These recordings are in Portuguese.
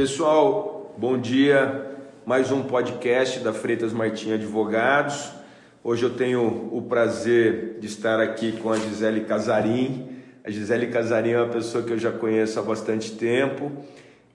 Pessoal, bom dia. Mais um podcast da Freitas Martins Advogados. Hoje eu tenho o prazer de estar aqui com a Gisele Casarim. A Gisele Casarim é uma pessoa que eu já conheço há bastante tempo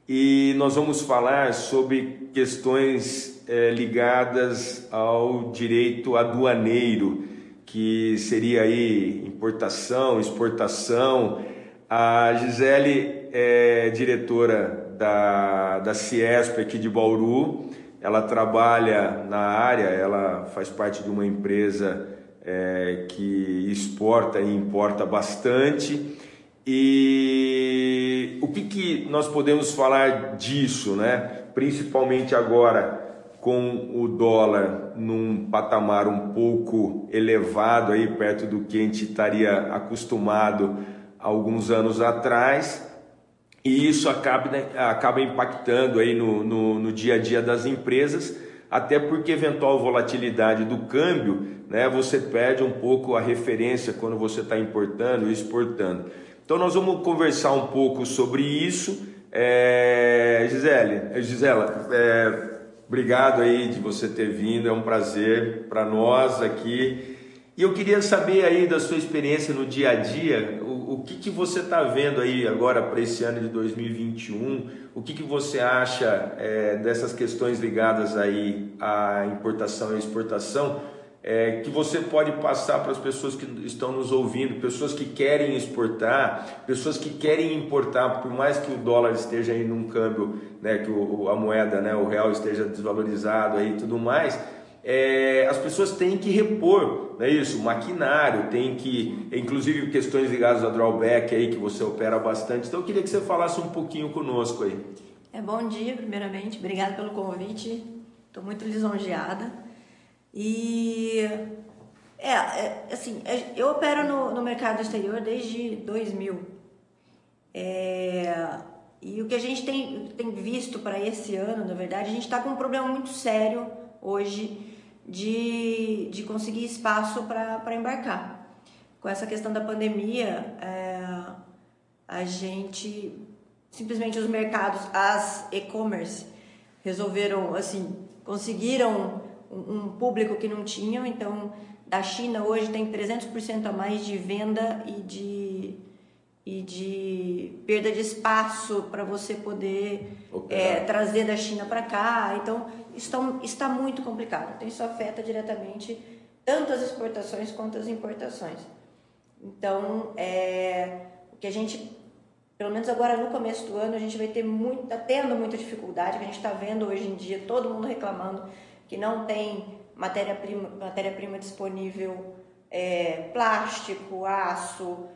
e nós vamos falar sobre questões é, ligadas ao direito aduaneiro, que seria aí importação, exportação. A Gisele é diretora da, da Ciesp aqui de Bauru, ela trabalha na área, ela faz parte de uma empresa é, que exporta e importa bastante. E o que, que nós podemos falar disso, né? principalmente agora com o dólar num patamar um pouco elevado, aí perto do que a gente estaria acostumado alguns anos atrás, e isso acaba, né, acaba impactando aí no, no, no dia a dia das empresas, até porque eventual volatilidade do câmbio, né, você perde um pouco a referência quando você está importando e exportando. Então nós vamos conversar um pouco sobre isso. É, Gisele, é, Gisela, é, obrigado aí de você ter vindo, é um prazer para nós aqui. E eu queria saber aí da sua experiência no dia a dia, o, que, que você está vendo aí agora para esse ano de 2021, o que, que você acha é, dessas questões ligadas aí à importação e exportação, é, que você pode passar para as pessoas que estão nos ouvindo, pessoas que querem exportar, pessoas que querem importar, por mais que o dólar esteja aí num câmbio, né, que o, a moeda, né, o real esteja desvalorizado aí e tudo mais, é, as pessoas têm que repor, não é isso? Maquinário, tem que, inclusive questões ligadas ao drawback aí que você opera bastante. Então eu queria que você falasse um pouquinho conosco aí. É bom dia, primeiramente. Obrigada pelo convite. Estou muito lisonjeada. E é, é assim, é, eu opero no, no mercado exterior desde 2000. É, e o que a gente tem, tem visto para esse ano, na verdade, a gente está com um problema muito sério hoje de, de conseguir espaço para embarcar. Com essa questão da pandemia, é, a gente simplesmente os mercados, as e-commerce resolveram assim, conseguiram um público que não tinham, então da China hoje tem 300% a mais de venda e de, e de perda de espaço para você poder é, trazer da China para cá. Então está, está muito complicado. Então isso afeta diretamente tanto as exportações quanto as importações. Então é, o que a gente pelo menos agora no começo do ano a gente vai ter muito, está tendo muita dificuldade, que a gente está vendo hoje em dia todo mundo reclamando que não tem matéria-prima matéria -prima disponível, é, plástico, aço,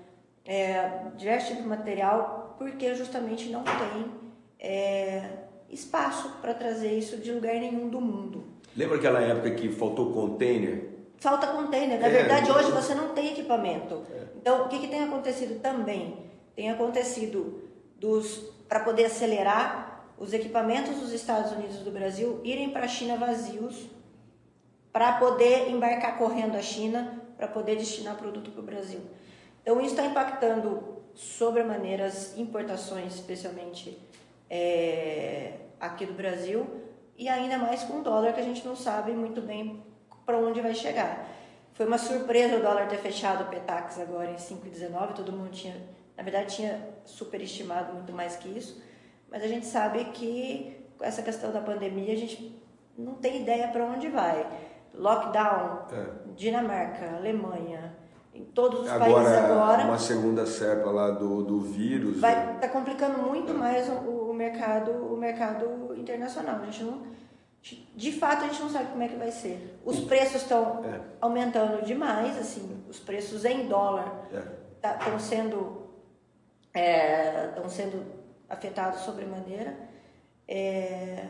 é, diversos tipos de material, porque justamente não tem é, espaço para trazer isso de lugar nenhum do mundo. Lembra aquela época que faltou container? Falta container. Na é, verdade, hoje você não tem equipamento. É. Então, o que, que tem acontecido também? Tem acontecido dos para poder acelerar os equipamentos dos Estados Unidos do Brasil irem para a China vazios para poder embarcar correndo a China para poder destinar produto para o Brasil. Então isso está impactando sobremaneira as importações, especialmente é, aqui do Brasil, e ainda mais com o dólar que a gente não sabe muito bem para onde vai chegar. Foi uma surpresa o dólar ter fechado o Petax agora em 5,19, todo mundo tinha, na verdade, tinha superestimado muito mais que isso. Mas a gente sabe que com essa questão da pandemia a gente não tem ideia para onde vai. Lockdown, é. Dinamarca, Alemanha, em todos os agora, países agora. Uma segunda cepa lá do, do vírus. Vai estar tá complicando muito mais o, o, mercado, o mercado internacional. A gente não, de fato a gente não sabe como é que vai ser. Os preços estão é. aumentando demais, assim, os preços em dólar estão é. tá, sendo estão é, sendo afetado sobremaneira. É,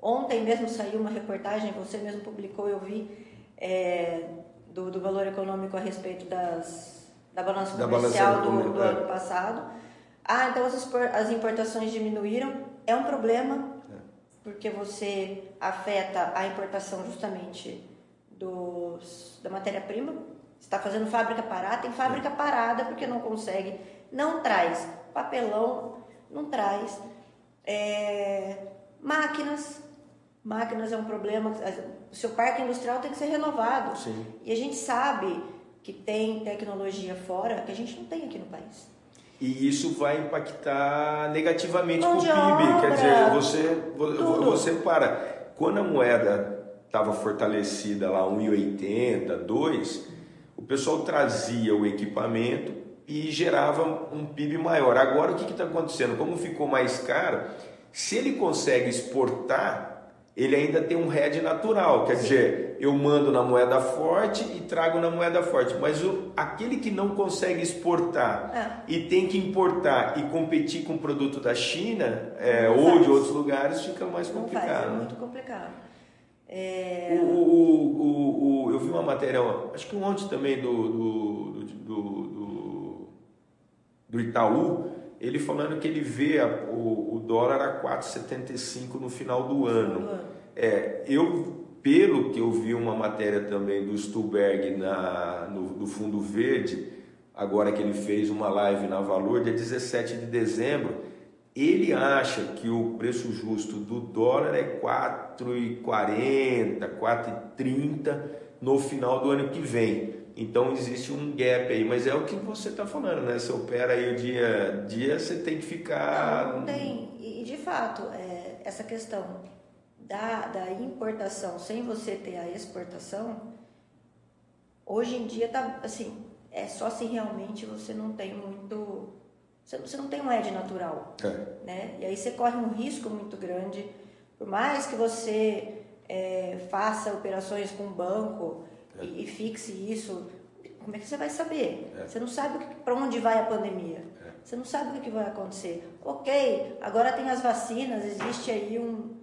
ontem mesmo saiu uma reportagem, você mesmo publicou, eu vi, é, do, do, valor econômico a respeito das, da balança da comercial balança do, do é. ano passado. Ah, então as, as importações diminuíram. É um problema, é. porque você afeta a importação justamente dos, da matéria-prima. está fazendo fábrica parada, tem fábrica parada porque não consegue, não traz papelão não traz É, máquinas, máquinas é um problema. O seu parque industrial tem que ser renovado. Sim. E a gente sabe que tem tecnologia fora que a gente não tem aqui no país. E isso vai impactar negativamente o PIB. obra, Quer dizer, você, tudo. você para. Quando a moeda estava fortalecida lá 1,80, 2, o pessoal trazia o equipamento e gerava um PIB maior. Agora o que está acontecendo? Como ficou mais caro, se ele consegue exportar, ele ainda tem um hedge natural, quer dizer, eu mando na moeda forte e trago na moeda forte, mas o, aquele que não consegue exportar É. e tem que importar e competir com o produto da China é, ou faz. de outros lugares fica mais Não faz, é complicado. muito complicado. É, O, o, o, eu vi uma matéria, acho que ontem também do, do, do, do- do Itaú, ele falando que ele vê a- o, o dólar a 4,75 no final do ano. É, eu, pelo que eu vi uma matéria também do Stuberg na, no, do Fundo Verde, agora que ele fez uma live na Valor, dia 17 de dezembro, ele acha que o preço justo do dólar é 4,40, 4,30 no final do ano que vem. Então existe um gap aí, mas é o que você está falando, né? Você opera aí o dia a dia, você tem que ficar. Não, não tem. E, de fato, é, essa questão da, da importação sem você ter a exportação, hoje em dia tá assim, é só se realmente você não tem muito. Você, você não tem um edge natural. É. Né? E aí você corre um risco muito grande. Por mais que você é, faça operações com o banco É. e, e fixe isso, como é que você vai saber? É. Você não sabe para onde vai a pandemia. Você não sabe o que vai acontecer. Ok, agora tem as vacinas, existe aí um,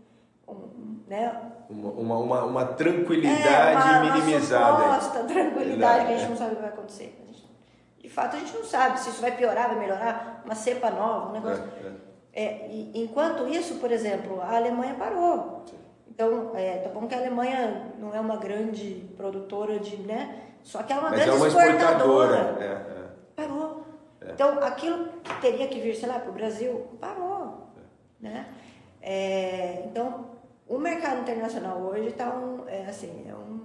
um né? Uma, uma, uma, uma tranquilidade é, uma, minimizada. Uma suposta tranquilidade que a gente É. não sabe o que vai acontecer. Gente- de fato, a gente não sabe se isso vai piorar, vai melhorar, uma cepa nova, um negócio. É, é. É, e, enquanto isso, por exemplo, a Alemanha parou. Então, é, tá bom que a Alemanha não é uma grande produtora de, né? Só que ela é uma Mas é grande uma exportadora. exportadora. É, é. Parou. Então, aquilo que teria que vir, sei lá, para o Brasil, parou. Né? É, então, o mercado internacional hoje está um, é, assim, é um,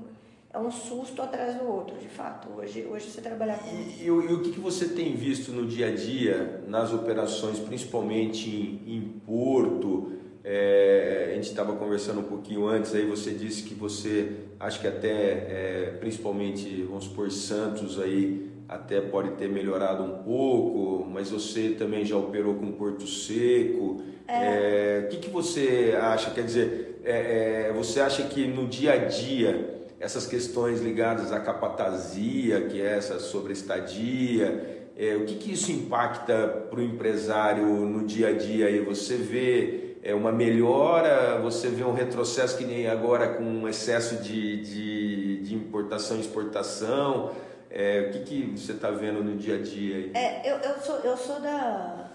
é um susto atrás do outro, de fato. Hoje, hoje você trabalhar com E, e o- e o que, que você tem visto no dia a dia nas operações, principalmente em, em Porto? É, a gente estava conversando um pouquinho antes, aí você disse que você, acho que até, é, principalmente, vamos supor, Santos aí, até pode ter melhorado um pouco, mas você também já operou com Porto Seco. É, o que, que você acha? Quer dizer, é, é, você acha que no dia a dia essas questões ligadas à capatazia, que é essa sobre estadia, é, o que, que isso impacta para o empresário no dia a dia? Aí você vê é, uma melhora, você vê um retrocesso que nem agora com um excesso de, de, de importação e exportação. É, o que, que você está vendo no dia a dia? Aí? É, eu, eu, sou, eu sou da.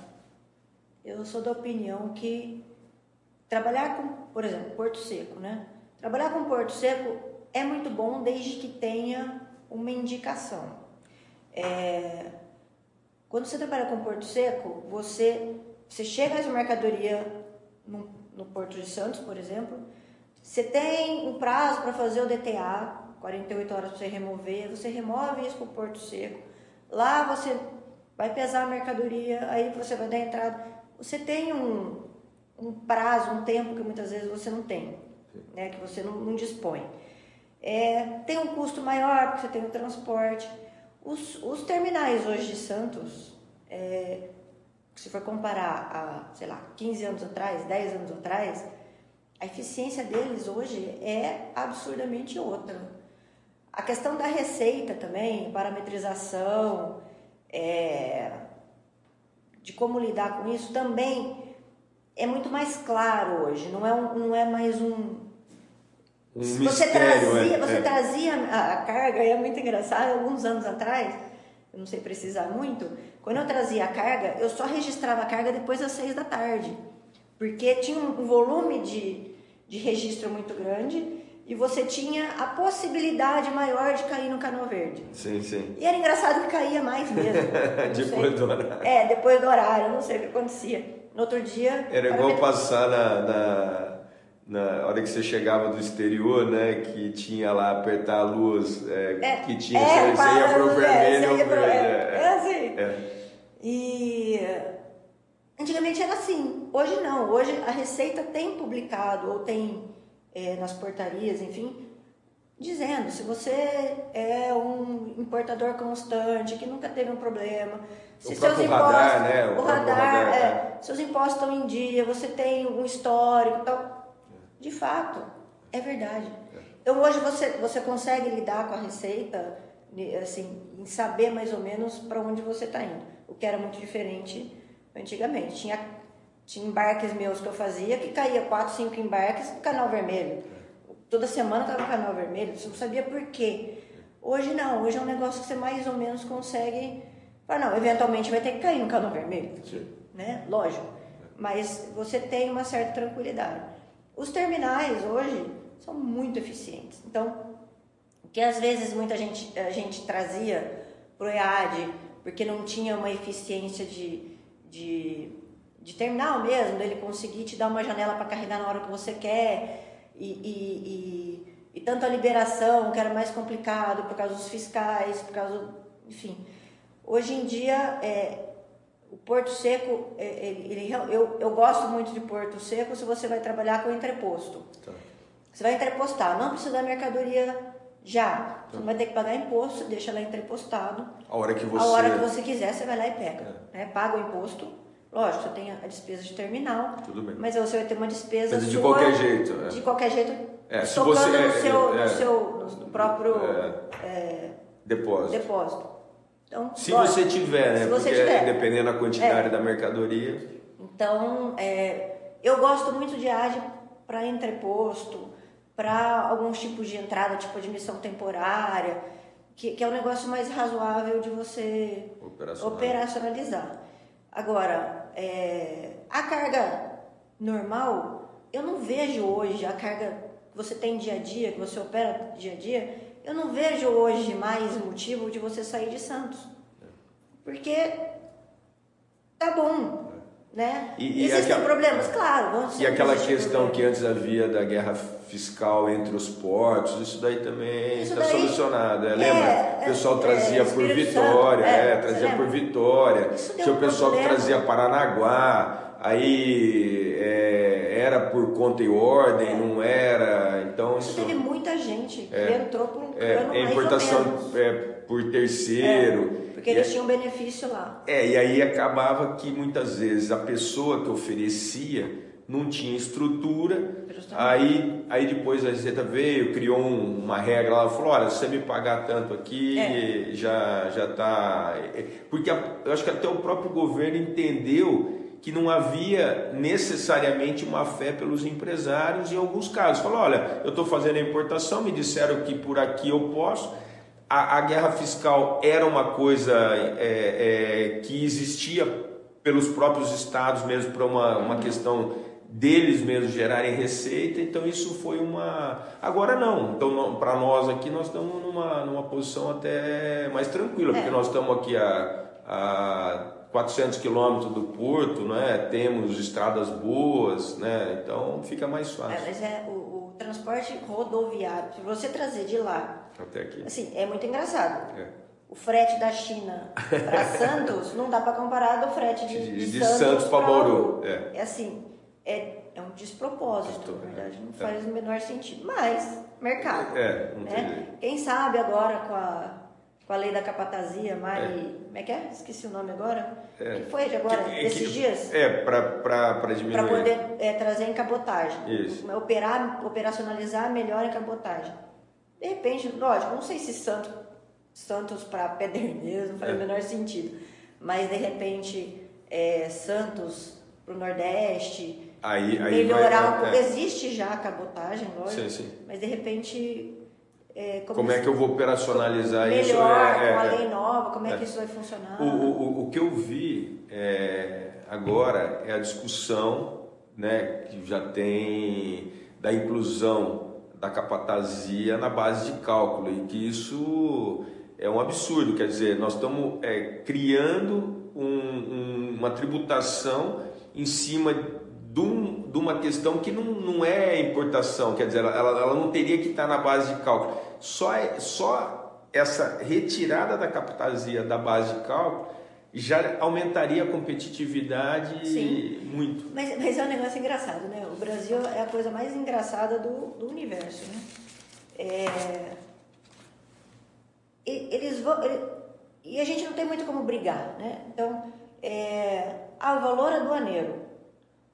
Eu sou da opinião que trabalhar com, por exemplo, Porto Seco, né? Trabalhar com Porto Seco é muito bom desde que tenha uma indicação. É, quando você trabalha com Porto Seco, você, você chega essa mercadoria no, no Porto de Santos, por exemplo, você tem um prazo para fazer o DTA, 48 horas para você remover, você remove isso para o Porto Seco. Lá você vai pesar a mercadoria, aí você vai dar entrada. Você tem um, um prazo, um tempo que muitas vezes você não tem, né, que você não, não dispõe. É, tem um custo maior porque você tem o transporte. Os, os terminais hoje de Santos, é, se for comparar a, sei lá, 15 anos atrás, 10 anos atrás, a eficiência deles hoje é absurdamente outra. A questão da receita também, parametrização, é, de como lidar com isso também é muito mais claro hoje. Não é, um, não é mais um. Um você mistério, trazia, é, você é. trazia a, a carga, e é muito engraçado, alguns anos atrás, eu não sei precisar muito, quando eu trazia a carga, eu só registrava a carga depois das seis da tarde. Porque tinha um volume de, de registro muito grande e você tinha a possibilidade maior de cair no cano verde. Sim, sim. E era engraçado que caía mais mesmo. Depois sei. do horário. É, depois do horário, não sei o que acontecia. No outro dia. Era igual passar na, na, na, hora que você chegava do exterior, né? Que tinha lá apertar a luz, é, é, que tinha, é, você, ia pro é, vermelho. É, pro, é, é, assim. E antigamente era assim, hoje não. Hoje a Receita tem publicado ou tem nas portarias, enfim, dizendo se você é um importador constante, que nunca teve um problema, se o seus impostos, radar, né? o, o radar, radar é, é. seus impostos estão em dia, você tem um histórico, então, de fato, é verdade. É. Então hoje você você consegue lidar com a receita, assim, em saber mais ou menos para onde você está indo, o que era muito diferente antigamente. Tinha tinha embarques meus que eu fazia que caía quatro, cinco embarques no canal vermelho toda semana estava no canal vermelho, você não sabia por quê. Hoje não, hoje é um negócio que você mais ou menos consegue. Falar, não, eventualmente vai ter que cair no canal vermelho. Sim. Né? Lógico. Mas você tem uma certa tranquilidade. Os terminais hoje são muito eficientes. Então, o que às vezes muita gente, a gente trazia para o EAD, porque não tinha uma eficiência de, de, de terminal mesmo, dele conseguir te dar uma janela para carregar na hora que você quer e, e, e, e, tanto a liberação, que era mais complicado por causa dos fiscais, por causa. Enfim. Hoje em dia, é, o Porto Seco, é, ele, ele, eu, eu gosto muito de Porto Seco se você vai trabalhar com entreposto. Tá. Você vai entrepostar, não precisa da mercadoria já. Tá. Você não vai ter que pagar imposto, deixa lá entrepostado. A hora que você, a hora que você quiser, você vai lá e pega. É. Né? Paga o imposto Lógico, você tem a despesa de terminal, Tudo bem. mas você vai ter uma despesa mas de qualquer jeito. É. De qualquer jeito, é, se você, no, seu, é, no seu no próprio é, é, depósito. depósito. Então, se você tiver, né? Se você Porque tiver. dependendo da quantidade é. da mercadoria. Então, eu gosto muito de AGE para entreposto, para alguns tipos de entrada, tipo admissão temporária, que, que é um negócio mais razoável de você operacionalizar. Agora, é, a carga normal, eu não vejo hoje a carga que você tem dia a dia, que você opera dia a dia, eu não vejo hoje mais motivo de você sair de Santos. Porque tá bom, né? E, e Existem aquela, problemas, claro. E aquela questão que antes havia da guerra fiscal entre os portos, isso daí também está solucionado. É, é, lembra? É, o pessoal trazia é, por Vitória, é, é, trazia por Vitória. Tinha o pessoal que trazia Paranaguá, aí era por conta e ordem, não era. Então isso, teve muita gente que entrou por um plano é, importação por terceiro. porque eles tinham benefício lá. É, e aí acabava que muitas vezes a pessoa que oferecia não tinha estrutura. Aí, aí depois a Receita veio, criou um, uma regra lá, falou, olha, se você me pagar tanto aqui, é. já já tá. Porque a, eu acho que até o próprio governo entendeu que não havia necessariamente uma fé pelos empresários em alguns casos. Falou, olha, eu estou fazendo a importação, me disseram que por aqui eu posso. A, a guerra fiscal era uma coisa é, é, que existia pelos próprios estados mesmo para uma, uma questão deles mesmos gerarem receita, então isso foi uma. Agora não, então para nós aqui nós estamos numa, numa posição até mais tranquila, é. porque nós estamos aqui a, a 400 quilômetros do porto, né? temos estradas boas, né? então fica mais fácil. É, mas é o, o, transporte rodoviário, se você trazer de lá, até aqui. Assim, é muito engraçado. É. O frete da China para Santos não dá para comparar do frete de, de, de, de Santos, Santos para Bauru. É. é assim, é, é um despropósito, na verdade, não faz é. o menor sentido. Mas, mercado. É, né? Quem sabe agora com a, com a lei da capatazia, Mari. É. Como é que é? Esqueci o nome agora. É. Que foi de agora, que, é esses dias? É, para diminuir. Para poder é, trazer em cabotagem. Isso. Operar, operacionalizar melhor em cabotagem. De repente, lógico, não sei se Santos, Santos para Pederneiras não faz é. o menor sentido. Mas de repente, é, Santos para o Nordeste Aí, aí melhorar vai, um pouco. É. Existe já a cabotagem, lógico. Sim, sim. Mas de repente. É, como, como é que eu vou operacionalizar melhor, isso? Melhor, é, com a é, lei nova, como é, que isso vai funcionar? O, o, o que eu vi é, agora é a discussão né, que já tem da inclusão da capatazia na base de cálculo e que isso é um absurdo, quer dizer, nós estamos é, criando um, um, uma tributação em cima de, um, de uma questão que não, não é importação, quer dizer, ela, ela não teria que estar na base de cálculo. Só, é, só essa retirada da captasia da base de cálculo já aumentaria a competitividade Sim. muito. Mas, mas é um negócio engraçado, né? O Brasil é a coisa mais engraçada do, do universo, né? É... Eles vão... E a gente não tem muito como brigar, né? Então, é... ah, o valor aduaneiro.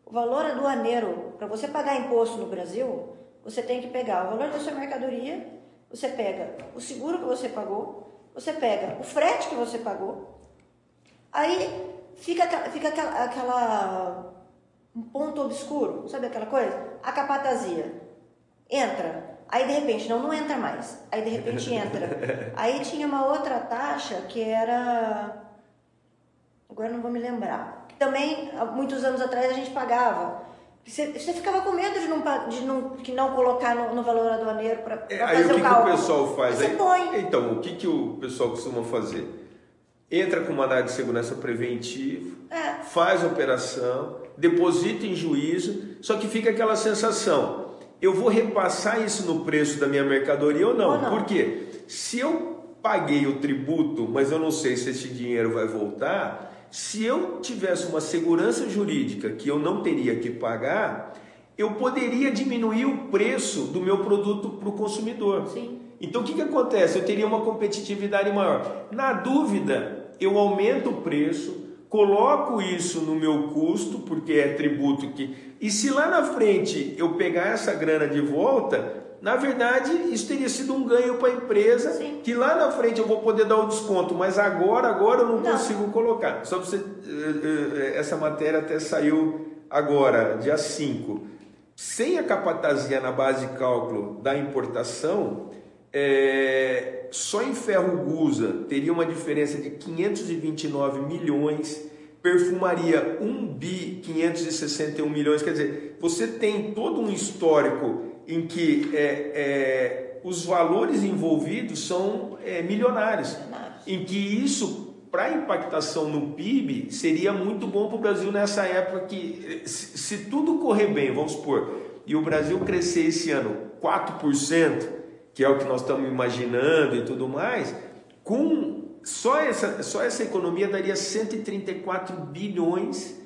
O valor aduaneiro, para você pagar imposto no Brasil, você tem que pegar o valor da sua mercadoria, você pega o seguro que você pagou, você pega o frete que você pagou, Aí fica, fica aquela, aquela um ponto obscuro, sabe aquela coisa? A capatazia entra, aí de repente não, não entra mais, aí de repente entra. Aí tinha uma outra taxa que era, agora não vou me lembrar, que também muitos anos atrás a gente pagava. Você, você ficava com medo de não, de não, que não colocar no, no valor aduaneiro para é, fazer aí, o, que cálculo. que o pessoal faz? Você aí, põe. Então, o que, que o pessoal costuma fazer? entra com mandado de segurança preventivo, é. faz a operação, deposita em juízo, só que fica aquela sensação: eu vou repassar isso no preço da minha mercadoria ou não? Ou não. Por quê? Se eu paguei o tributo, mas eu não sei se esse dinheiro vai voltar, se eu tivesse uma segurança jurídica que eu não teria que pagar, eu poderia diminuir o preço do meu produto para o consumidor. Sim. Então o que, que acontece? Eu teria uma competitividade maior. Na dúvida, eu aumento o preço, coloco isso no meu custo, porque é tributo que. E se lá na frente eu pegar essa grana de volta, na verdade isso teria sido um ganho para a empresa, Sim. que lá na frente eu vou poder dar o desconto, mas agora, agora eu não, não. consigo colocar. Só você. Eh, eh, essa matéria até saiu agora, dia 5. Sem a capatazia na base de cálculo da importação, é, só em ferro gusa teria uma diferença de 529 milhões, perfumaria 1 bi 561 milhões, quer dizer, você tem todo um histórico em que é, é, os valores envolvidos são é, milionários, em que isso para impactação no PIB seria muito bom para o Brasil nessa época que se, se tudo correr bem, vamos supor, e o Brasil crescer esse ano 4%, que é o que nós estamos imaginando e tudo mais, com só essa, só essa economia daria 134 bilhões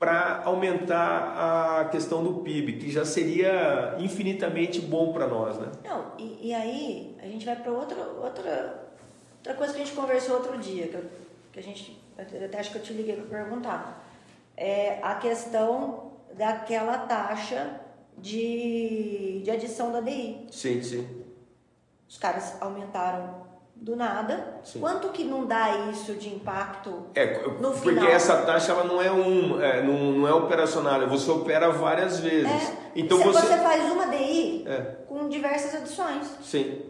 para aumentar a questão do PIB, que já seria infinitamente bom para nós, né? Não, e, e, aí a gente vai para outra, outra, outra coisa que a gente conversou outro dia, que, eu, que a gente, até acho que eu te liguei para perguntar, é a questão daquela taxa de, de adição da DI. Sim, sim. Os caras aumentaram do nada. Sim. Quanto que não dá isso de impacto é, no porque final? essa taxa ela não é um, é, não, não é operacional, você opera várias vezes. É. Então você... você faz uma DI é. com diversas adições. Sim.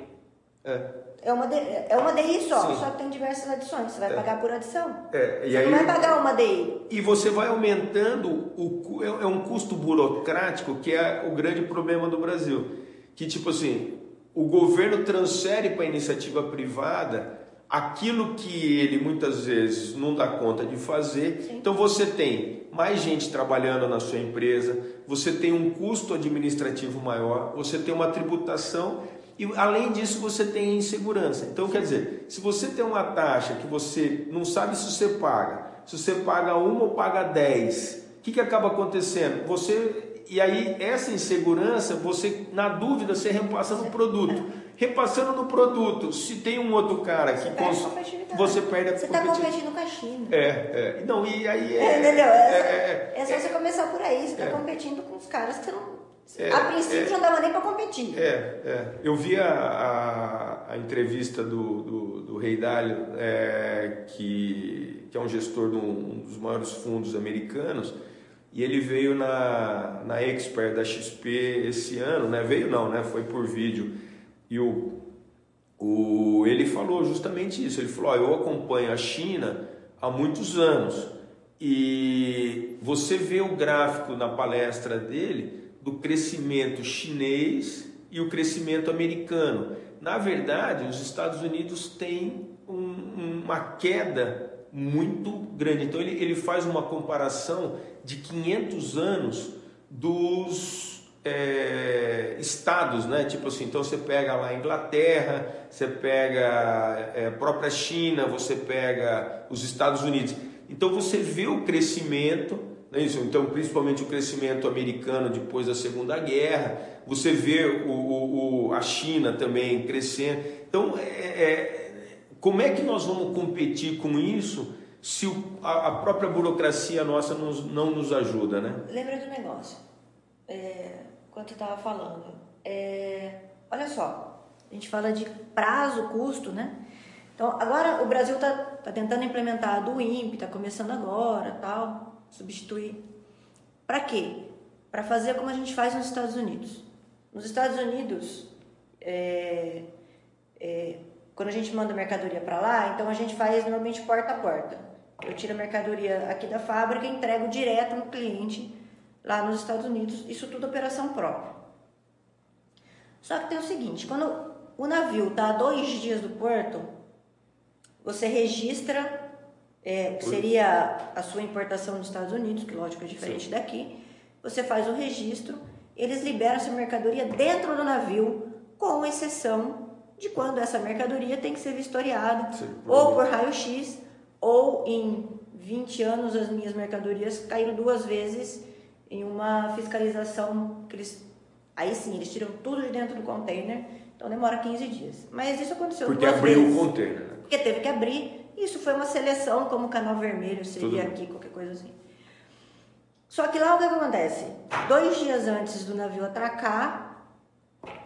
É. É uma, DI, é uma DI só, Sim. só que tem diversas adições. Você vai é. pagar por adição. É, e você aí, não vai pagar uma DI. E você vai aumentando o é, é um custo burocrático que é o grande problema do Brasil. Que tipo assim, o governo transfere para a iniciativa privada aquilo que ele muitas vezes não dá conta de fazer. Sim. Então você tem mais gente trabalhando na sua empresa, você tem um custo administrativo maior, você tem uma tributação e além disso você tem insegurança. Então quer dizer, se você tem uma taxa que você não sabe se você paga, se você paga uma ou paga dez, o que, que acaba acontecendo? Você e aí, essa insegurança, você, na dúvida, você repassa no produto. Repassando no produto, se tem um outro cara que cons... você perde a Você está competindo com a China. É, é. Não, e aí é. é entendeu? É, é, é, é só você começar por aí. Você está é. competindo com os caras que você não. É, a princípio é, não dava nem para competir. É, é. Eu vi a, a, a entrevista do, do, do Rei Dálio, é, que, que é um gestor de um, um dos maiores fundos americanos, e ele veio na, na Expert da XP esse ano, né? Veio não, né? Foi por vídeo. E o, o, ele falou justamente isso. Ele falou: Eu acompanho a China há muitos anos. E você vê o gráfico na palestra dele do crescimento chinês e o crescimento americano. Na verdade, os Estados Unidos têm um, uma queda muito grande. Então ele, ele faz uma comparação de 500 anos dos é, estados, né? Tipo assim, então você pega lá a Inglaterra, você pega é, a própria China, você pega os Estados Unidos. Então você vê o crescimento, né? Isso, então principalmente o crescimento americano depois da Segunda Guerra, você vê o, o, o a China também crescendo. Então, é, é, como é que nós vamos competir com isso? Se o, a, a, própria burocracia nossa nos, não nos ajuda, né? Lembra do negócio, é, tu estava falando, é, olha só, a gente fala de prazo, custo, né? Então, agora o Brasil está tá tentando implementar do INPE, está começando agora, tal, substituir. Para quê? Para fazer como a gente faz nos Estados Unidos. Nos Estados Unidos, é, é, quando a gente manda mercadoria para lá, então a gente faz normalmente porta a porta. Eu tiro a mercadoria aqui da fábrica e entrego direto no cliente lá nos Estados Unidos. Isso tudo operação própria. Só que tem o seguinte, quando o navio está a dois dias do porto, você registra, é, seria a sua importação dos Estados Unidos, que lógico é diferente Sim. daqui. Você faz o registro, eles liberam essa mercadoria dentro do navio, com exceção de quando essa mercadoria tem que ser vistoriada, ou por raio-x, ou em 20 anos as minhas mercadorias caíram duas vezes em uma fiscalização que eles aí sim, eles tiram tudo de dentro do container, então demora 15 dias. Mas isso aconteceu Porque duas abriu vezes. o container. Né? Porque teve que abrir. Isso foi uma seleção, como o canal vermelho seria aqui, qualquer coisa assim. Só que lá o que acontece? Dois dias antes do navio atracar,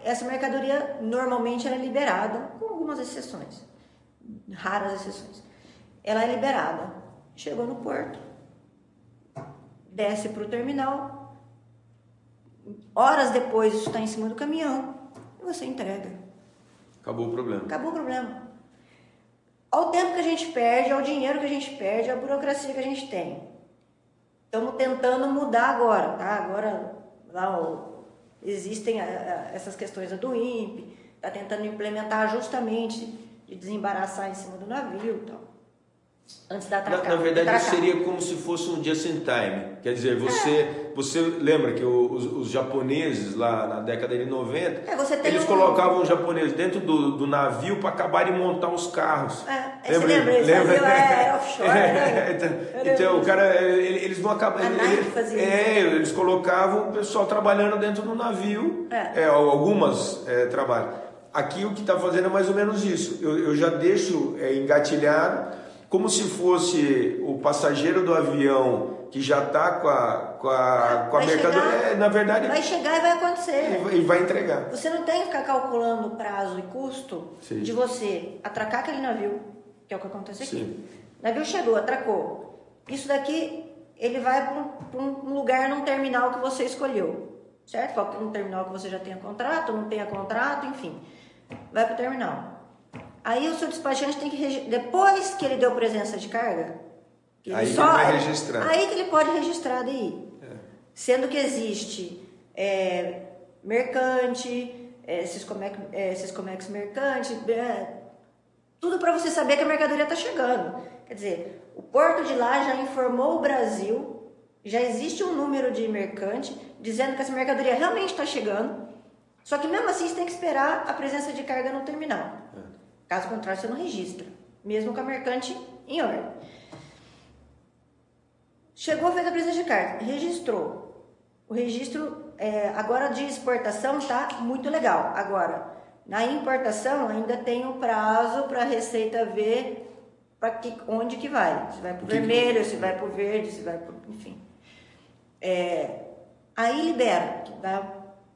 essa mercadoria normalmente era liberada, com algumas exceções, raras exceções ela é liberada. Chegou no porto, desce para o terminal, horas depois isso está em cima do caminhão e você entrega. Acabou o problema. Acabou o problema. Ao tempo que a gente perde, ao dinheiro que a gente perde, à burocracia que a gente tem. Estamos tentando mudar agora, tá? Agora lá ó, existem a, a, essas questões do INPE, está tentando implementar justamente de desembaraçar em cima do navio e tal. Antes da atracar. Na, na verdade, seria como se fosse um just in time. Quer dizer, você, é. você lembra que os, os, japoneses lá na década de 90, é, eles um... colocavam os japoneses dentro do, do navio para acabar de montar os carros. É, lembra? Lembra, lembra? É, offshore, né? então, então o cara, eles não acabam. Eles, é, eles colocavam o pessoal trabalhando dentro do navio, é. é algumas é, trabalham. Aqui o que está fazendo é mais ou menos isso. Eu, eu já deixo é, engatilhado como se fosse o passageiro do avião que já está com a, com a, com a mercadoria. É, na verdade. Vai chegar e vai acontecer. E vai entregar. Você não tem que ficar calculando prazo e custo Sim. de você atracar aquele navio, que é o que acontece aqui. Sim. O navio chegou, atracou. Isso daqui, ele vai para um, um lugar num terminal que você escolheu. Certo? Qualquer um terminal que você já tenha contrato, não tenha contrato, enfim. Vai para o terminal. Aí o seu despachante tem que depois que ele deu presença de carga, aí só, ele vai registrar. Aí que ele pode registrar daí. É. Sendo que existe é, mercante, é, Siscomex, é, Siscomex mercante, é, tudo para você saber que a mercadoria está chegando. Quer dizer, o porto de lá já informou o Brasil, já existe um número de mercante dizendo que essa mercadoria realmente está chegando, só que mesmo assim você tem que esperar a presença de carga no terminal. É. Caso contrário, você não registra, mesmo com a mercante em ordem. Chegou, fez a presença de carta, registrou. O registro é, agora de exportação está muito legal. Agora, na importação ainda tem um prazo para a Receita ver para que, onde que vai. Se vai para o vermelho, que... se vai para o verde, se vai para enfim. É, aí libera, que dá,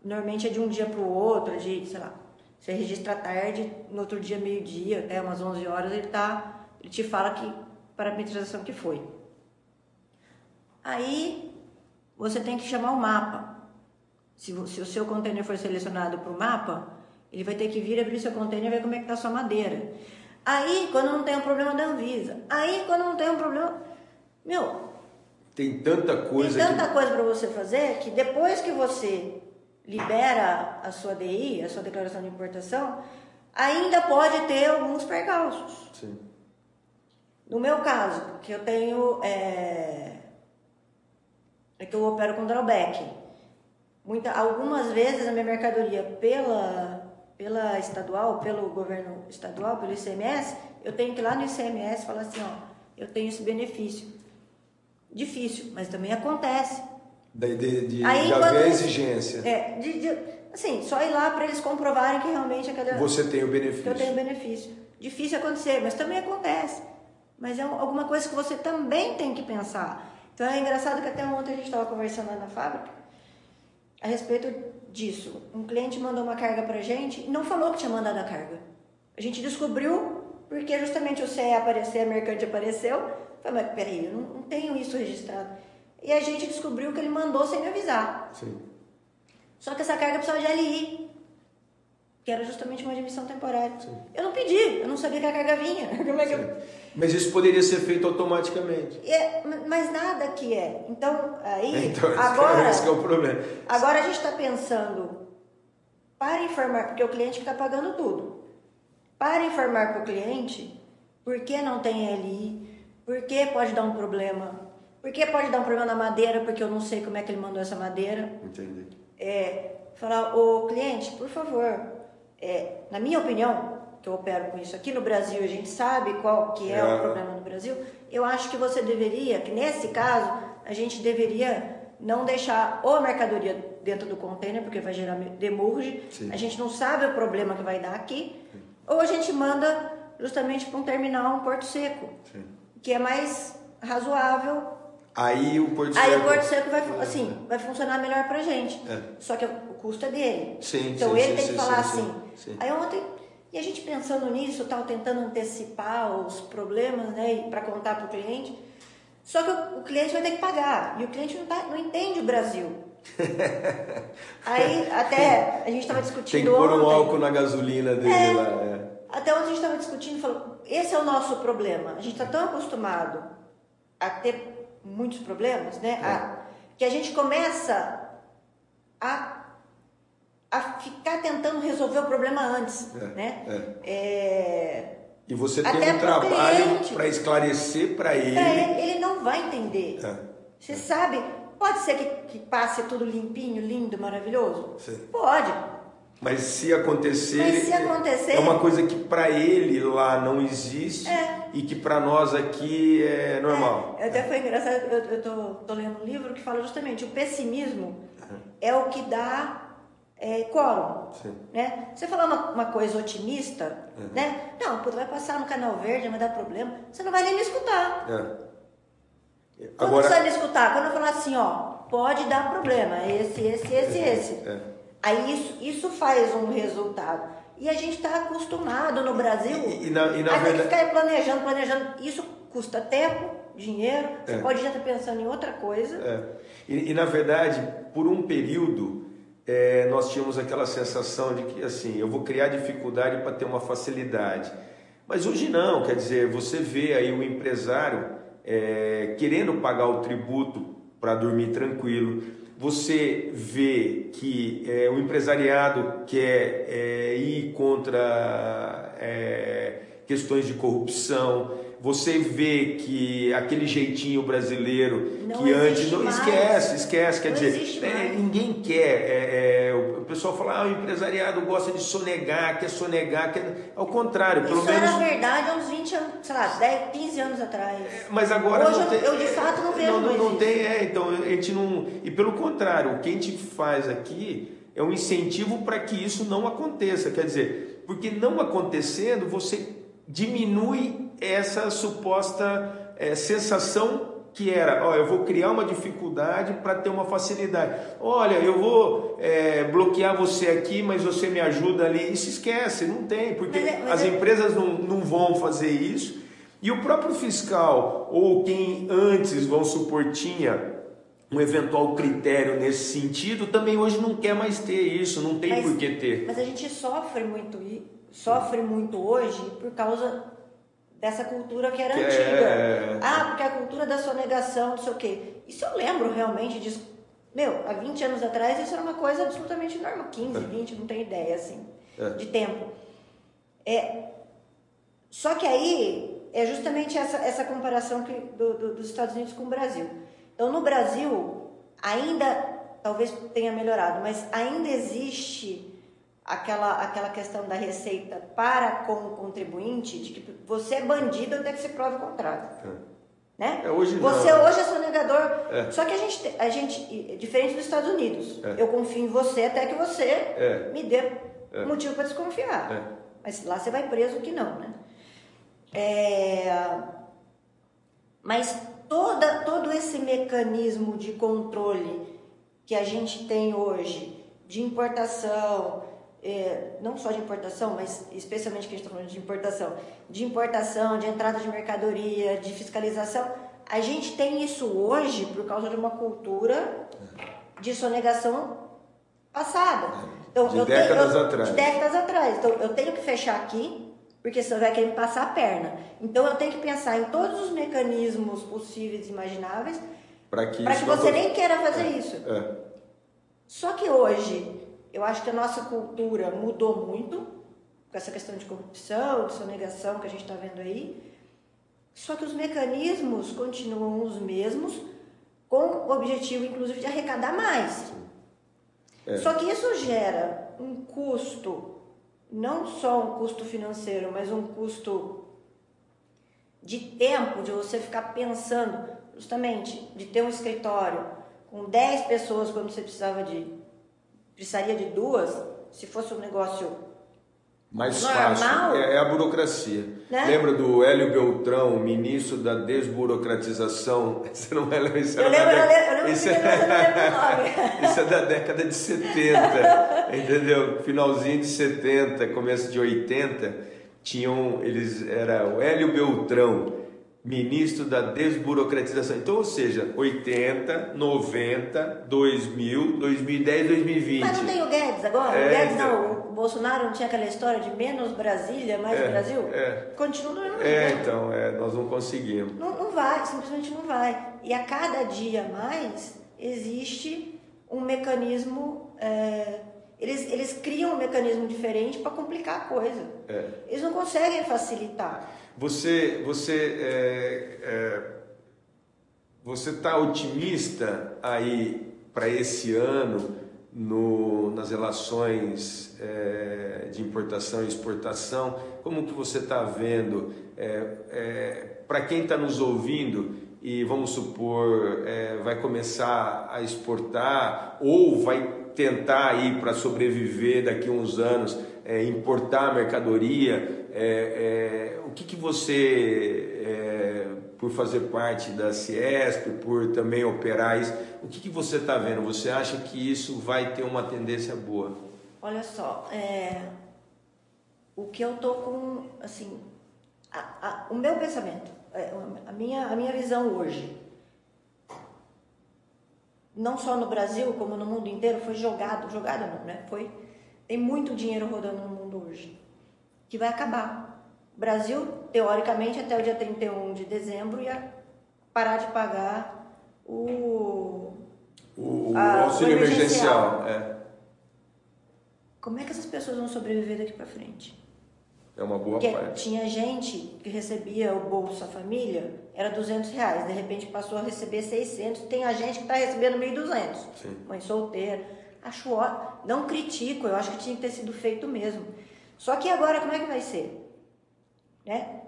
normalmente é de um dia para o outro, de, sei lá, você registra tarde, no outro dia, meio-dia, até umas 11 horas, ele, tá, ele te fala que parametrização que foi. Aí você tem que chamar o mapa. Se, se o seu container for selecionado para o mapa, ele vai ter que vir abrir seu container e ver como é que está a sua madeira. Aí, quando não tem um problema da Anvisa. Aí, quando não tem um problema. Meu. Tem tanta coisa. Tem tanta que... coisa para você fazer que depois que você libera a sua DI, a sua declaração de importação, ainda pode ter alguns percalços. Sim. No meu caso, que eu tenho. É, é que eu opero com drawback. Muita, algumas vezes a minha mercadoria pela, pela estadual, pelo governo estadual, pelo ICMS, eu tenho que ir lá no ICMS falar assim, ó, eu tenho esse benefício. Difícil, mas também acontece. De, de, de, Aí, de haver exigência. É, de, de, assim, só ir lá para eles comprovarem que realmente aquela. Você tem o benefício. Que eu tenho benefício. Difícil acontecer, mas também acontece. Mas é alguma coisa que você também tem que pensar. Então é engraçado que até ontem a gente estava conversando lá na fábrica a respeito disso. Um cliente mandou uma carga pra gente e não falou que tinha mandado a carga. A gente descobriu porque justamente o CE apareceu, a mercante apareceu. Falei, mas peraí, eu não, não tenho isso registrado. E a gente descobriu que ele mandou sem me avisar. Sim. Só que essa carga precisava de LI, que era justamente uma admissão temporária. Sim. Eu não pedi, eu não sabia que a carga vinha. Como é que eu... Mas isso poderia ser feito automaticamente. É, mas nada que é. Então, aí, então, agora, esse é o problema. Agora a gente está pensando para informar, porque o cliente está pagando tudo. Para informar para o cliente por que não tem LI, por que pode dar um problema, por que pode dar um problema na madeira, porque eu não sei como é que ele mandou essa madeira. Entendi. É, falar, o cliente, por favor, é, na minha opinião, que eu opero com isso aqui no Brasil, a gente sabe qual que é, é, o problema no Brasil, eu acho que você deveria, que nesse caso, a gente deveria não deixar ou a mercadoria dentro do container, porque vai gerar demurge, Sim. a gente não sabe o problema que vai dar aqui, Sim. ou a gente manda justamente para um terminal, um porto seco, Sim. que é mais razoável Aí o Porto Seco. Aí o Porto Seco vai, assim, vai funcionar melhor pra gente. É. Só que o custo é dele. Sim, então sim, ele sim, tem que falar sim, assim. Aí ontem. E a gente pensando nisso, tal, tentando antecipar os problemas, né, para contar para o cliente. Só que o, o, cliente vai ter que pagar. E o cliente não, tá, não entende o Brasil. Aí até a gente estava discutindo. Tem que pôr um álcool na gasolina dele é, lá. É. Até ontem a gente estava discutindo e falou: esse é o nosso problema. A gente está tão acostumado a ter muitos problemas, né? É. A, que a gente começa a, a ficar tentando resolver o problema antes, é. né? É. é e você tem um trabalho para esclarecer para ele. ele. Ele não vai entender. É. Você sabe, pode ser que, que, passe tudo limpinho, lindo, maravilhoso? Sim. Pode. Mas se acontecer, Mas se acontecer é uma coisa que para ele lá não existe é. e que para nós aqui é normal. É. Até foi engraçado, eu, eu tô, tô, lendo um livro que fala justamente o pessimismo é o que dá é, quórum. Né? Você falar uma, uma coisa otimista, uhum. né? Não, puta, vai passar no canal verde, vai dar problema, você não vai nem me escutar. É. Quando Agora... você vai me escutar? Quando eu falar assim, ó, pode dar problema, esse, esse, esse, é. esse. É. Aí isso, isso faz um resultado. E a gente está acostumado no Brasil e, e na, e na a verdade... ficar planejando, planejando. Isso custa tempo, dinheiro, você é. pode já estar pensando em outra coisa. É. E, e, na verdade, por um período, é, nós tínhamos aquela sensação de que assim, eu vou criar dificuldade para ter uma facilidade. Mas hoje não, quer dizer, você vê aí o empresário é, querendo pagar o tributo para dormir tranquilo você vê que é, o empresariado quer é, ir contra é, questões de corrupção, você vê que aquele jeitinho brasileiro não que antes não esquece, esquece, quer não dizer, é, ninguém quer. É, é, o pessoal fala, ah, o empresariado gosta de sonegar, quer sonegar, quer. Ao contrário, Isso pelo menos. Isso era verdade há uns 20 anos, sei lá, 10, 15 anos atrás. É, mas agora Hoje não tem, eu, eu de fato não vejo não, não, não tem, é, então a gente não. E pelo contrário, o que a gente faz aqui é um incentivo para que isso não aconteça. Quer dizer, porque não acontecendo, você diminui essa suposta é, sensação que era, ó, eu vou criar uma dificuldade para ter uma facilidade. Olha, eu vou é, bloquear você aqui, mas você me ajuda ali. E se esquece, não tem, porque mas é, mas as é... empresas não, não vão fazer isso. E o próprio fiscal, ou quem antes, vamos supor, tinha um eventual critério nesse sentido, também hoje não quer mais ter isso, não tem mas, por que ter. Mas a gente sofre muito, sofre muito hoje por causa dessa cultura que era que antiga. É... Ah, porque a cultura da sonegação, não sei o quê. Isso eu lembro realmente disso. Meu, há 20 anos atrás isso era uma coisa absolutamente normal. 15, 20, não tenho ideia, assim, é. de tempo. É, só que aí é justamente essa, essa comparação que, do, do, dos Estados Unidos com o Brasil. Então, no Brasil, ainda, talvez tenha melhorado, mas ainda existe aquela, aquela questão da receita para com o contribuinte, de que você é bandido até que se prove o contrário. É. Né? É, hoje você não. hoje é sonegador. É. Só que a gente, a gente, diferente dos Estados Unidos, É. eu confio em você até que você É. me dê É. motivo para desconfiar. Mas lá você vai preso que não, né? Mas toda, todo esse mecanismo de controle que a gente tem hoje, de importação, é, não só de importação, mas especialmente que a gente está falando de importação, de importação, de entrada de mercadoria, de fiscalização, a gente tem isso hoje por causa de uma cultura de sonegação passada. Então, De eu tenho- décadas eu- atrás. De décadas atrás. Então, eu tenho que fechar aqui, porque senão vai querer me passar a perna. Então, eu tenho que pensar em todos os mecanismos possíveis e imagináveis Para que, isso que você nem queira fazer isso. É. Só que hoje, eu acho que a nossa cultura mudou muito, com essa questão de corrupção, de sonegação que a gente está vendo aí. Só que os mecanismos continuam os mesmos, com o objetivo, inclusive, de arrecadar mais. É. Só que isso gera um custo, não só um custo financeiro, mas um custo de tempo, de você ficar pensando, justamente, de ter um escritório com 10 pessoas quando você precisava de. Precisaria de duas, se fosse um negócio Mais Normal? fácil. É, é a burocracia. Né? Lembra do Hélio Beltrão, ministro da desburocratização? Você não vai lembrar isso? Eu lembro, eu década- lembro, eu isso, nome. isso é da década de 70, entendeu? Finalzinho de 70, começo de 80, tinham, eles, era o Hélio Beltrão, ministro da desburocratização. Então, ou seja, 80, 90, 2000, 2010, 2020. Mas não tem o Guedes agora? É, o Guedes então. não, o Bolsonaro não tinha aquela história de menos Brasília, mais É, Brasil? é. Continua do mesmo É, então, é, nós não conseguimos. Não, não vai, simplesmente não vai. E a cada dia mais existe um mecanismo. é, eles, eles criam um mecanismo diferente para complicar a coisa. É. Eles não conseguem facilitar. Você, você, é, é, você está otimista aí para esse ano no, nas relações é, de importação e exportação? Como que você está vendo? para quem está nos ouvindo e vamos supor é, vai começar a exportar ou vai tentar aí para sobreviver daqui a uns anos é, importar mercadoria, é, é, o que, que você, é, por fazer parte da Ciesp, por também operar isso, o que, que você está vendo? Você acha que isso vai ter uma tendência boa? Olha só, é, o que eu tô com, assim, a- a- o meu pensamento, é, a minha, a minha visão hoje, não só no Brasil, como no mundo inteiro, foi jogado, jogado não, né? Foi, tem muito dinheiro rodando no mundo hoje, que vai acabar. O Brasil, teoricamente, até o dia 31 de dezembro, ia parar de pagar o... O, Ah, auxílio o emergencial. emergencial é, Como é que essas pessoas vão sobreviver daqui para frente? é uma boa Porque parte. tinha gente que recebia o Bolsa Família, era 200 reais, de repente passou a receber 600, tem a gente que está recebendo 1.200. Sim. Mãe solteira. Acho ótimo, não critico, eu acho que tinha que ter sido feito mesmo. Só que agora como é que vai ser? Né?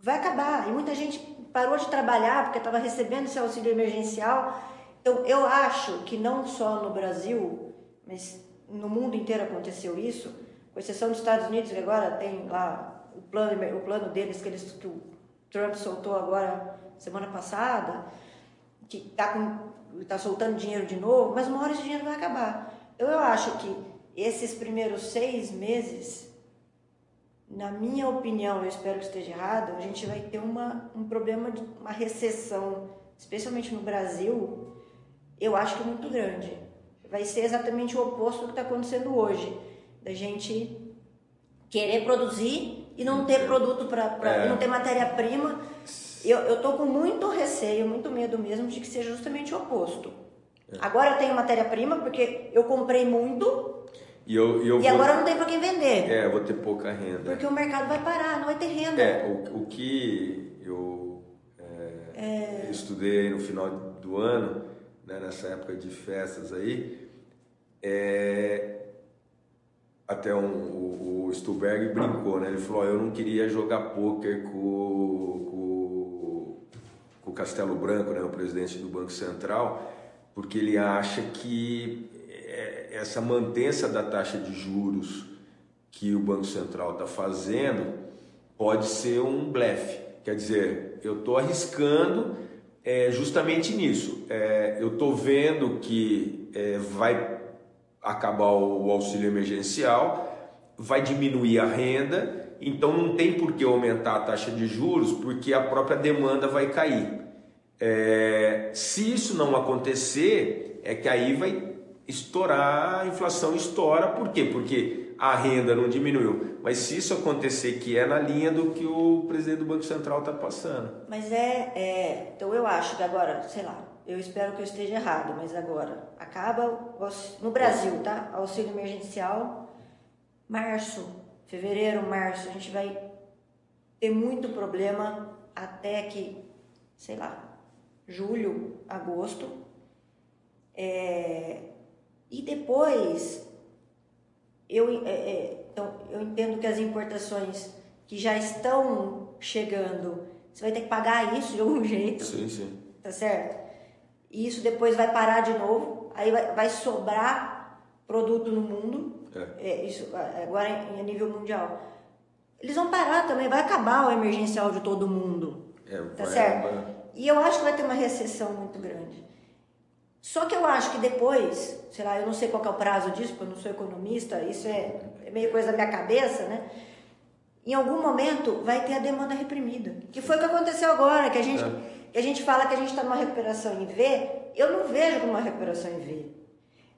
Vai acabar, e muita gente parou de trabalhar porque estava recebendo esse auxílio emergencial. Então, eu acho que não só no Brasil, mas no mundo inteiro aconteceu isso, com exceção dos Estados Unidos, que agora tem lá o plano, o plano deles que, eles, que o Trump soltou agora semana passada, que está tá soltando dinheiro de novo, mas uma hora esse dinheiro vai acabar. Eu, eu acho que esses primeiros seis meses, na minha opinião, eu espero que esteja errado, a gente vai ter uma, um problema de uma recessão, especialmente no Brasil, eu acho que muito grande. Vai ser exatamente o oposto do que está acontecendo hoje, da gente querer produzir e não ter produto para É. não ter matéria-prima. Eu, eu tô com muito receio, muito medo mesmo de que seja justamente o oposto. Agora eu tenho matéria-prima porque eu comprei muito E, eu, e, eu e vou... agora não tem para quem vender. É, vou ter pouca renda. Porque o mercado vai parar, não vai ter renda. É, o, o que eu é, é... estudei no final do ano, né, nessa época de festas aí, é, até um, o, o Stuberg brincou, né? Ele falou: eu não queria jogar pôquer com, com, com o Castelo Branco, né? O presidente do Banco Central, porque ele acha que essa mantença da taxa de juros que o Banco Central está fazendo pode ser um blefe. Quer dizer, eu estou arriscando é, justamente nisso. É, eu estou vendo que é, vai acabar o auxílio emergencial, vai diminuir a renda, então não tem por que aumentar a taxa de juros, porque a própria demanda vai cair. É, se isso não acontecer, é que aí vai estourar, a inflação estoura, por quê? Porque a renda não diminuiu. Mas se isso acontecer, que é na linha do que o presidente do Banco Central está passando. Mas é, é, Então eu acho que agora, sei lá, eu espero que eu esteja errado, mas agora acaba no Brasil, tá? Auxílio emergencial, março, fevereiro, março, a gente vai ter muito problema até que, sei lá, julho, agosto. É, e depois eu, é, é, então, eu entendo que as importações que já estão chegando, você vai ter que pagar isso de algum jeito. Sim, sim. Tá certo? e isso depois vai parar de novo, aí vai, vai sobrar produto no mundo, é. É, isso agora em, em, nível mundial. Eles vão parar também, vai acabar o emergencial de todo mundo, é, tá vai, certo? Vai... E eu acho que vai ter uma recessão muito grande. Só que eu acho que depois, sei lá, eu não sei qual é o prazo disso, porque eu não sou economista, isso é, é meio coisa da minha cabeça, né? Em algum momento vai ter a demanda reprimida, que foi o que aconteceu agora, que a gente é a gente fala que a gente está numa recuperação em V, eu não vejo como uma recuperação em V.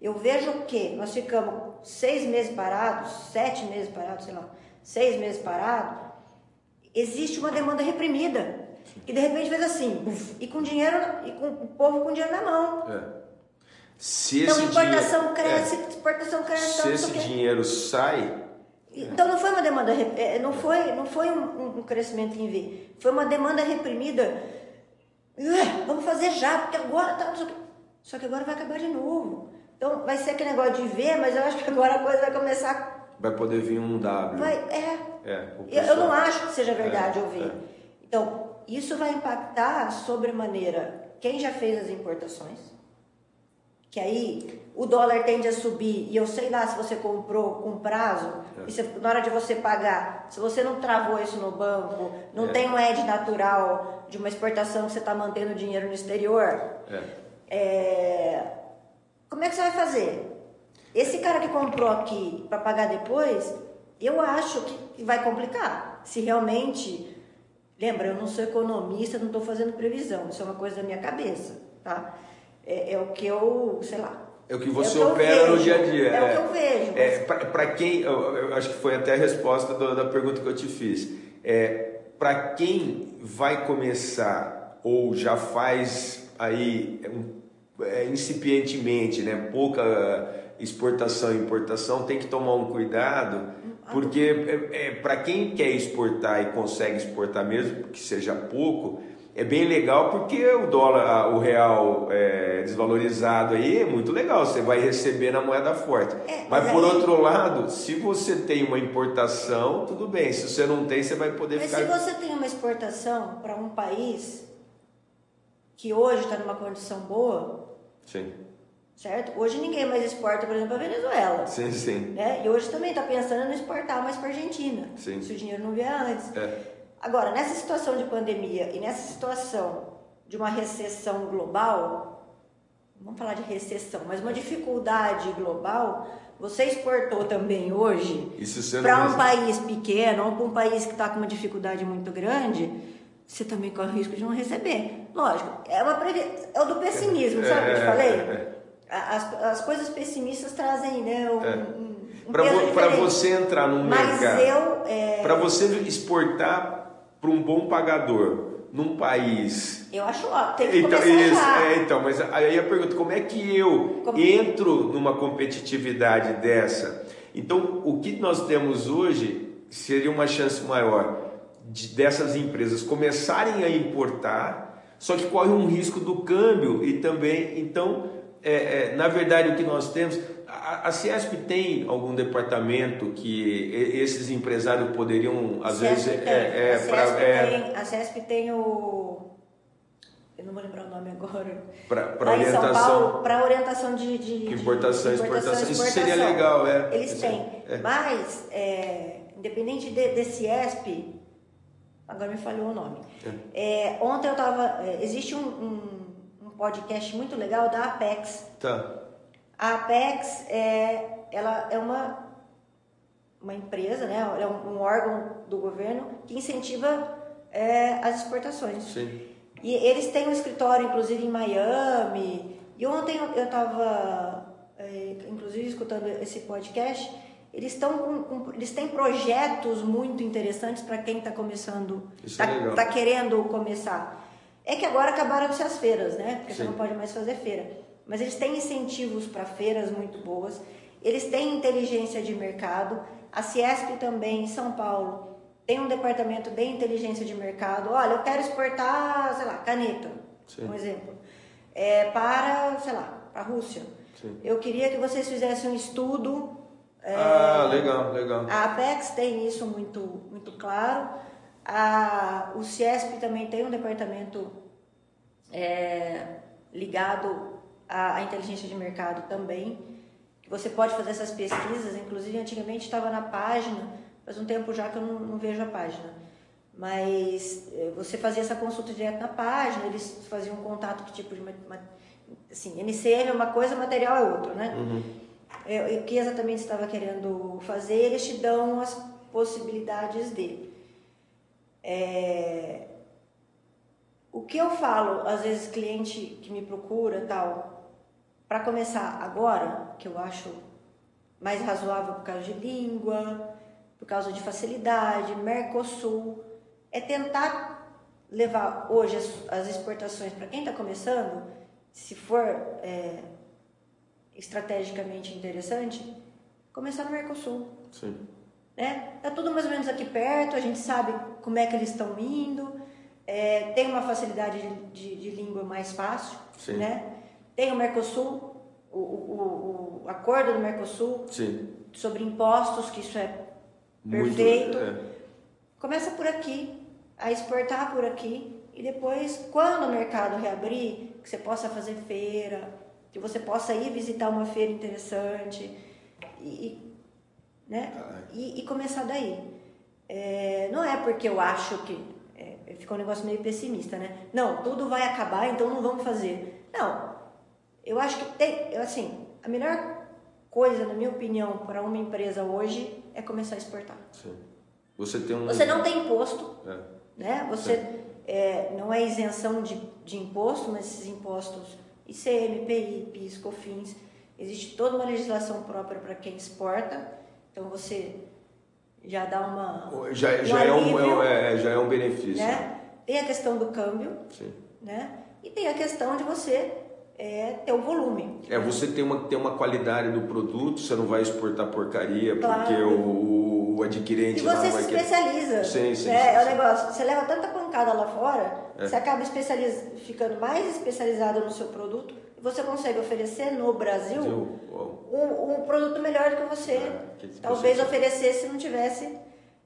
Eu vejo o quê? Nós ficamos seis meses parados, sete meses parados, sei lá, seis meses parados. Existe uma demanda reprimida. Que de repente fez assim, e com dinheiro, e com o povo com dinheiro na mão. É. Se então, importação dinheiro, cresce, é, exportação cresce. Se esse dinheiro sai, então não foi uma demanda, é, não foi, não foi um, um, crescimento em V, foi uma demanda reprimida vamos fazer já, porque agora tá. Só que agora vai acabar de novo. Então vai ser aquele negócio de ver, mas eu acho que agora a coisa vai começar. Vai poder vir um W. Vai, é. é eu, eu, não acho que seja verdade é, ouvir. É. Então, isso vai impactar sobremaneira quem já fez as importações. Que aí o dólar tende a subir e eu sei lá se você comprou com prazo é. e se, na hora de você pagar, se você não travou isso no banco, não é. tem um edge natural de uma exportação que você está mantendo dinheiro no exterior, é. É, como é que você vai fazer? Esse cara que comprou aqui para pagar depois, eu acho que vai complicar. Se realmente. Lembra, eu não sou economista, não estou fazendo previsão, isso é uma coisa da minha cabeça, tá? É, é o que eu, sei lá, é o que você é o que opera no dia a dia. É, é, o que eu vejo. É, Para quem, eu, eu, acho que foi até a resposta do, da pergunta que eu te fiz. É, para quem vai começar ou já faz aí um, é, incipientemente, né, pouca exportação e importação, tem que tomar um cuidado, porque é, é para quem quer exportar e consegue exportar mesmo, que seja pouco, é bem legal porque o dólar, o real é, desvalorizado aí é muito legal, você vai receber na moeda forte. É, mas, mas por aí... outro lado, se você tem uma importação, tudo bem, se você não tem, você vai poder mas ficar. Mas se você tem uma exportação para um país que hoje está numa condição boa. Sim. Certo? Hoje ninguém mais exporta, por exemplo, para Venezuela. Sim, sim. Né? E hoje também está pensando em exportar mais para Argentina. Sim. Se o dinheiro não vier antes. É. Agora, nessa situação de pandemia e nessa situação de uma recessão global, vamos falar de recessão, mas uma dificuldade global, você exportou também hoje para um país pequeno ou para um país que está com uma dificuldade muito grande, você também corre o risco de não receber. Lógico, é, uma previ... é o do pessimismo, sabe o que eu te falei? É, é, é. As, as coisas pessimistas trazem né, um, um, um para você entrar no Mas mercado, eu, é... para você exportar para um bom pagador num país. Eu acho ó, tem que então, isso. É, então, mas aí a pergunta, como é que eu como... entro numa competitividade dessa? Então, o que nós temos hoje seria uma chance maior de, dessas empresas começarem a importar, só que corre um risco do câmbio e também, então, é, é, na verdade, o que nós temos, a, a Ciesp tem algum departamento que esses empresários poderiam, às Ciesp vezes, tem. é, é, a, Ciesp pra, é, tem, a Ciesp tem o. Eu não vou lembrar o nome agora. para orientação. Para orientação de, de, de Importação, exportação. Isso seria legal, é. Eles Isso têm. é. Mas, é, independente de, desse ESP, agora me falhou o nome. É, ontem eu estava. existe um, um, um podcast muito legal da Apex. Tá. A Apex é, ela é uma, uma empresa, né? é um, um órgão do governo que incentiva é, as exportações. Sim. E eles têm um escritório, inclusive, em Miami. E ontem eu estava, inclusive, escutando esse podcast. Eles, estão com, com- eles têm projetos muito interessantes para quem está começando, Isso é está legal. tá querendo começar. É que agora acabaram-se as feiras, né? Porque você Sim. não pode mais fazer feira. Mas eles têm incentivos para feiras muito boas. Eles têm inteligência de mercado. A Ciesp também, em São Paulo, tem um departamento de inteligência de mercado. Olha, eu quero exportar, sei lá, caneta, Sim. um exemplo, é, para, sei lá, para a Rússia. Sim. Eu queria que vocês fizessem um estudo. é, Ah, legal, legal. a Apex tem isso muito, muito claro. A, o Ciesp também tem um departamento é, ligado à, à inteligência de mercado também. Você pode fazer essas pesquisas, inclusive antigamente estava na página, faz um tempo já que eu não, não vejo a página. Mas eh, você fazia essa consulta direto na página, eles faziam um contato que tipo de. ma- ma- Assim, MCM é uma coisa, material é outra, né? É, o que exatamente estava querendo fazer, eles te dão as possibilidades de. É, o que eu falo, às vezes, cliente que me procura tal, para começar agora, que eu acho mais razoável por causa de língua, por causa de facilidade, Mercosul, é tentar levar hoje as, as exportações para quem está começando, se for é, estrategicamente interessante, começar no Mercosul. Sim. Né? Tá tudo mais ou menos aqui perto, a gente sabe como é que eles estão indo, é, tem uma facilidade de, de- de língua mais fácil, Sim. né? Tem o Mercosul, o, o, o- acordo do Mercosul Sim. sobre impostos, que isso é Muito, perfeito. é. Começa por aqui, a exportar por aqui e depois, quando o mercado reabrir, que você possa fazer feira, que você possa ir visitar uma feira interessante e, né? e, e começar daí. É, não é porque eu acho que é, ficou um negócio meio pessimista, né? Não, tudo vai acabar, então não vamos fazer. Não, eu acho que tem, assim, a melhor coisa, na minha opinião, para uma empresa hoje é começar a exportar. Sim. Você tem um. Você não tem imposto, É. né? Você é, não é isenção de, de imposto, mas esses impostos ICM, PI, PIS, COFINS, existe toda uma legislação própria para quem exporta. Então você já dá uma Já, um já, é um, alívio, é, é- já é um benefício. né? Tem a questão do câmbio, Sim. né? E tem a questão de você é, ter o volume. É, você tem uma, tem uma qualidade do produto, você não vai exportar porcaria, Claro. porque o, o adquirente E você vai se querer- especializa. Sim, sim, né? sim, é o sim. negócio. Você leva tanta pancada lá fora, É. você acaba especializ... ficando mais especializado no seu produto e você consegue oferecer no Brasil um, um produto melhor do que você É, que talvez oferecesse se não tivesse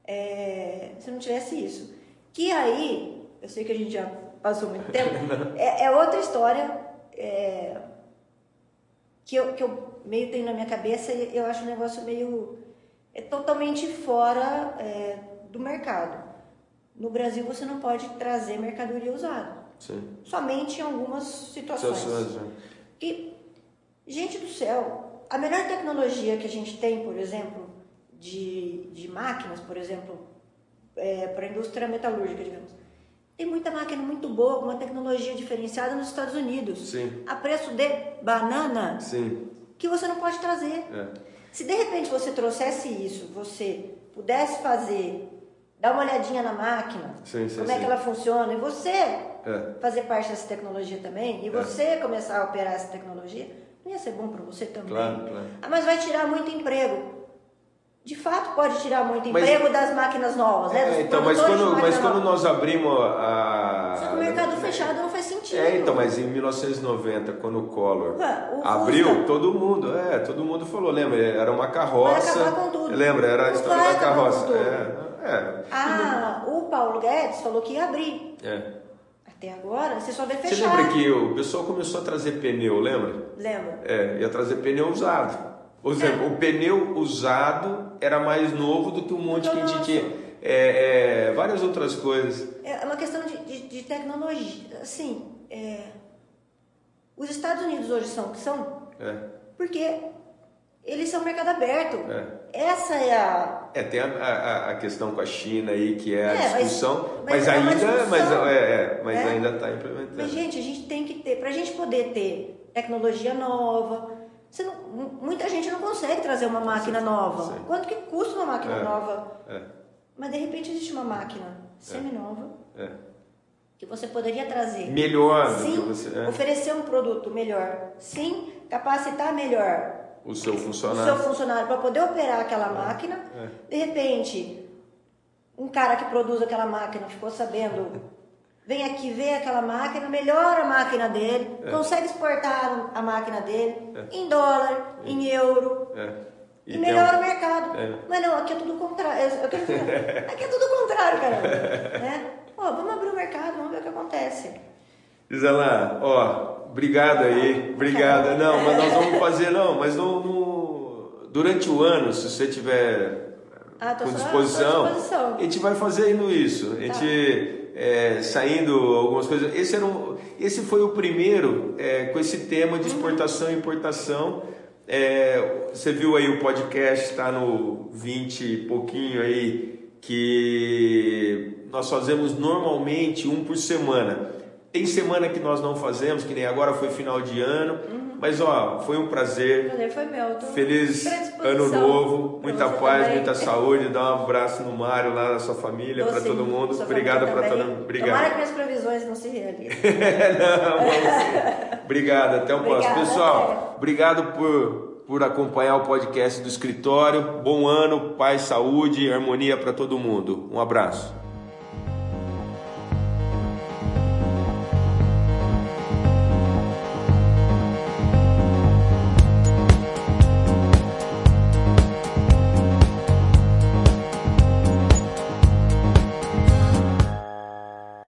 é, se não tivesse isso. Que aí, eu sei que a gente já passou muito tempo, é, é outra história é, que, eu, que eu meio tenho na minha cabeça e eu acho um negócio meio é totalmente fora é, do mercado. No Brasil você não pode trazer mercadoria usada, sim. somente em algumas situações. Situações, né? E, gente do céu, a melhor tecnologia que a gente tem, por exemplo, de, de máquinas, por exemplo, para a indústria metalúrgica, digamos, tem muita máquina muito boa, com uma tecnologia diferenciada nos Estados Unidos, Sim. a preço de banana, Sim. que você não pode trazer. É. Se de repente você trouxesse isso, você pudesse fazer, dar uma olhadinha na máquina, Sim, sim, como é sim. que ela funciona, e você É. fazer parte dessa tecnologia também, e você começar a operar essa tecnologia, não ia ser bom para você também. Claro, claro. Ah, mas vai tirar muito emprego. de fato pode tirar muito emprego mas, das máquinas novas, né? É, então, mas quando, mas quando nós abrimos a. Só que o mercado fechado não faz sentido. É, então, mas em 1990, quando o Collor o abriu, Fusca... todo mundo, é, todo mundo falou, lembra? Era uma carroça. Vai acabar com tudo. Lembra? Era a história da carroça. É, é. Ah, o Paulo Guedes falou que ia abrir. É. Até agora, você só vê fechado. Você lembra que o pessoal começou a trazer pneu, lembra? Lembro. É, ia trazer pneu usado. Por exemplo, o pneu usado era mais novo do que um monte que a gente tinha. É, é, várias outras coisas. É uma questão de, de, de tecnologia. Assim, é, os Estados Unidos hoje são o que são é. porque eles são mercado aberto. É. Essa é a. É, tem a, a, a, questão com a China aí, que é a é, discussão, mas, mas, mas é ainda discussão, mas, é, mas é. ainda está implementando. Mas, gente, a gente tem que ter, para a gente poder ter tecnologia nova, não, muita gente não consegue trazer uma máquina sim, nova. Sim. Quanto que custa uma máquina é, nova? É. Mas de repente existe uma máquina semi-nova é. que você poderia trazer. Melhor sim, você. É. Oferecer um produto melhor. Sim, capacitar melhor o seu funcionário. O seu funcionário para poder operar aquela é. máquina. De repente, um cara que produz aquela máquina ficou sabendo vem aqui ver aquela máquina, melhora a máquina dele, é. consegue exportar a máquina dele é. em dólar, é. em euro. É. E, e melhora um... o mercado. É. Mas não, aqui é tudo contrário. aqui é tudo contrário, cara. né? Ó, vamos abrir o mercado, vamos ver o que acontece. Gisela, ó, obrigado aí, obrigada. Não, mas nós vamos fazer, não, mas no, no durante o ano, se você tiver ah, com disposição, disposição, a gente vai fazendo isso. A gente... Tá é, saindo algumas coisas. Esse, era um, esse foi o primeiro é, com esse tema de exportação e importação. É, você viu aí o podcast, está no 20 e pouquinho aí, que nós fazemos normalmente um por semana. Tem semana que nós não fazemos, que nem agora foi final de ano. Uhum. Mas ó, foi um prazer. prazer foi meu. Feliz ano novo, muita paz, também. muita saúde. Dá um abraço no Mário, lá na sua família, para todo mundo. Obrigado para todo mundo. Obrigado. Tomara que minhas previsões não se realizem. não, vamos Obrigado, até o próximo. Pessoal, obrigado por, por acompanhar o podcast do escritório. Bom ano, paz, saúde e harmonia para todo mundo. Um abraço.